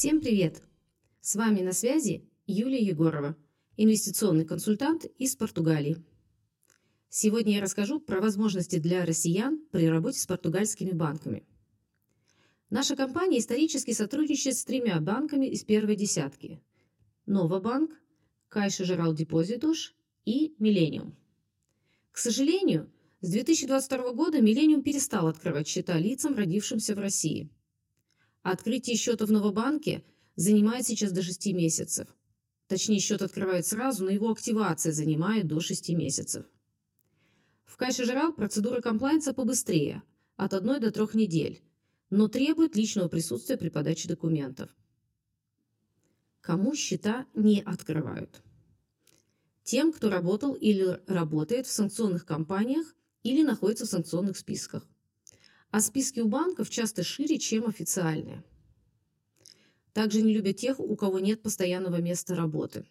Всем привет! С вами на связи Юлия Егорова, инвестиционный консультант из Португалии. Сегодня я расскажу про возможности для россиян при работе с португальскими банками. Наша компания исторически сотрудничает с тремя банками из первой десятки – Новобанк, Кайша Жерал Депозитуш и Миллениум. К сожалению, с 2022 года Миллениум перестал открывать счета лицам, родившимся в России. Открытие счета в Новобанке занимает сейчас до 6 месяцев. Точнее, счет открывают сразу, но его активация занимает до 6 месяцев. В Кайше Жирал процедура комплайнса побыстрее, от 1 до 3 недель, но требует личного присутствия при подаче документов. Кому счета не открывают? Тем, кто работал или работает в санкционных компаниях или находится в санкционных списках. А списки у банков часто шире, чем официальные. Также не любят тех, у кого нет постоянного места работы.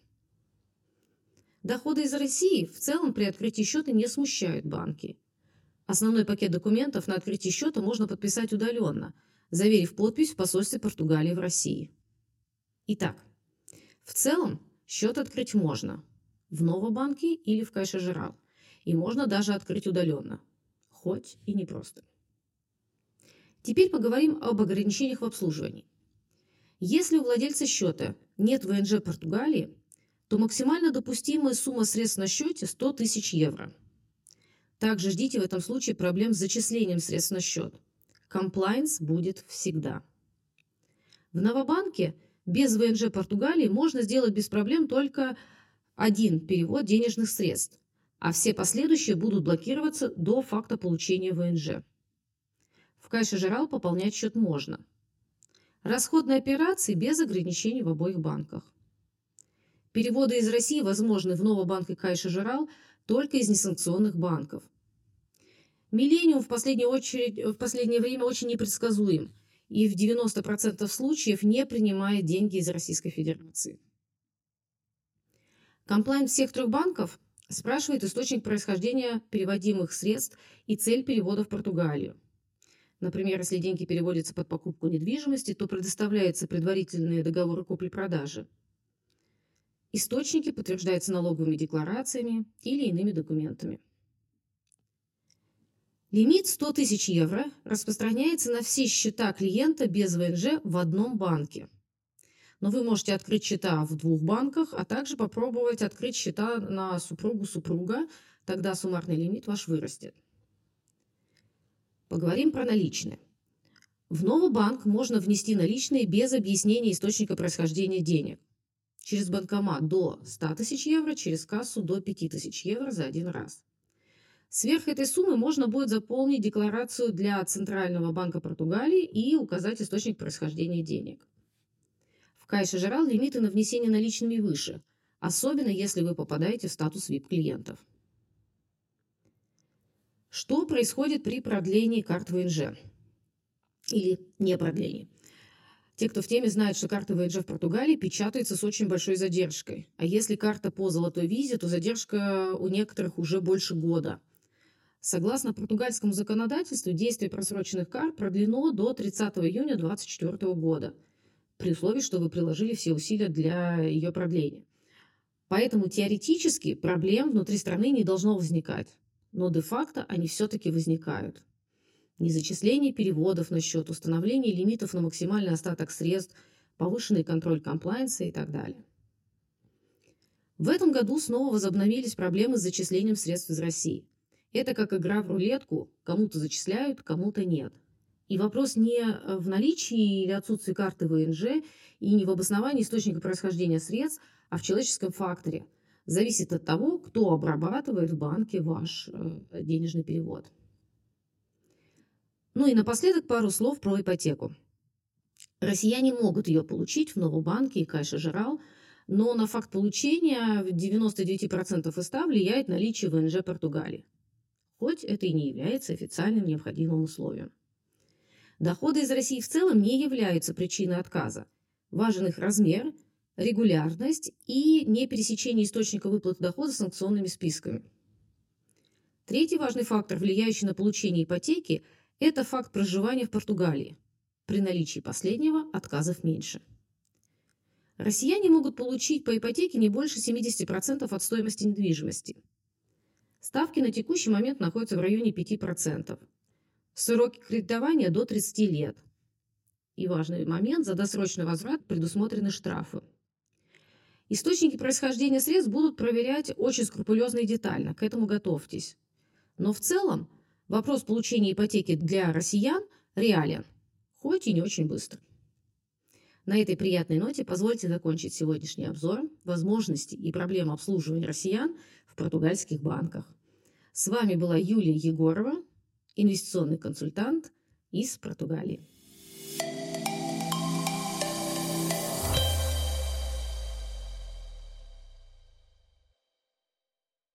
Доходы из России в целом при открытии счета не смущают банки. Основной пакет документов на открытие счета можно подписать удаленно, заверив подпись в посольстве Португалии в России. Итак, в целом счет открыть можно в Новобанке или в Кайше Жирал – и можно даже открыть удаленно, хоть и непросто. Теперь поговорим об ограничениях в обслуживании. Если у владельца счета нет ВНЖ Португалии, то максимально допустимая сумма средств на счете 100 тысяч евро. Также ждите в этом случае проблем с зачислением средств на счет. Комплайнс будет всегда. В Новобанке без ВНЖ Португалии можно сделать без проблем только один перевод денежных средств а все последующие будут блокироваться до факта получения ВНЖ. В Кайше Жирал пополнять счет можно. Расходные операции без ограничений в обоих банках. Переводы из России возможны в Новобанк и Кайше Жирал только из несанкционных банков. Миллениум в, очередь, в последнее время очень непредсказуем и в 90% случаев не принимает деньги из Российской Федерации. Комплаенс всех трех банков – Спрашивает источник происхождения переводимых средств и цель перевода в Португалию. Например, если деньги переводятся под покупку недвижимости, то предоставляются предварительные договоры купли-продажи. Источники подтверждаются налоговыми декларациями или иными документами. Лимит 100 тысяч евро распространяется на все счета клиента без ВНЖ в одном банке – но вы можете открыть счета в двух банках, а также попробовать открыть счета на супругу супруга, тогда суммарный лимит ваш вырастет. Поговорим про наличные. В новый банк можно внести наличные без объяснения источника происхождения денег. Через банкомат до 100 тысяч евро, через кассу до 5 тысяч евро за один раз. Сверх этой суммы можно будет заполнить декларацию для Центрального банка Португалии и указать источник происхождения денег. Кайша Жирал лимиты на внесение наличными выше, особенно если вы попадаете в статус VIP-клиентов. Что происходит при продлении карт ВНЖ? Или не продлении? Те, кто в теме, знают, что карты ВНЖ в Португалии печатаются с очень большой задержкой. А если карта по золотой визе, то задержка у некоторых уже больше года. Согласно португальскому законодательству, действие просроченных карт продлено до 30 июня 2024 года – при условии, что вы приложили все усилия для ее продления. Поэтому теоретически проблем внутри страны не должно возникать, но де-факто они все-таки возникают. Незачисление переводов на счет, установление лимитов на максимальный остаток средств, повышенный контроль комплайенса и так далее. В этом году снова возобновились проблемы с зачислением средств из России. Это как игра в рулетку, кому-то зачисляют, кому-то нет – и вопрос не э, в наличии или отсутствии карты ВНЖ и не в обосновании источника происхождения средств, а в человеческом факторе. Зависит от того, кто обрабатывает в банке ваш э, денежный перевод. Ну и напоследок пару слов про ипотеку. Россияне могут ее получить в Новобанке и Кайше Жирал, но на факт получения в 99% из 100 влияет наличие ВНЖ Португалии, хоть это и не является официальным необходимым условием. Доходы из России в целом не являются причиной отказа. Важен их размер, регулярность и не пересечение источника выплат дохода санкционными списками. Третий важный фактор, влияющий на получение ипотеки, это факт проживания в Португалии. При наличии последнего отказов меньше. Россияне могут получить по ипотеке не больше 70% от стоимости недвижимости. Ставки на текущий момент находятся в районе 5%. Сроки кредитования до 30 лет. И важный момент – за досрочный возврат предусмотрены штрафы. Источники происхождения средств будут проверять очень скрупулезно и детально, к этому готовьтесь. Но в целом вопрос получения ипотеки для россиян реален, хоть и не очень быстро. На этой приятной ноте позвольте закончить сегодняшний обзор возможностей и проблем обслуживания россиян в португальских банках. С вами была Юлия Егорова, инвестиционный консультант из Португалии.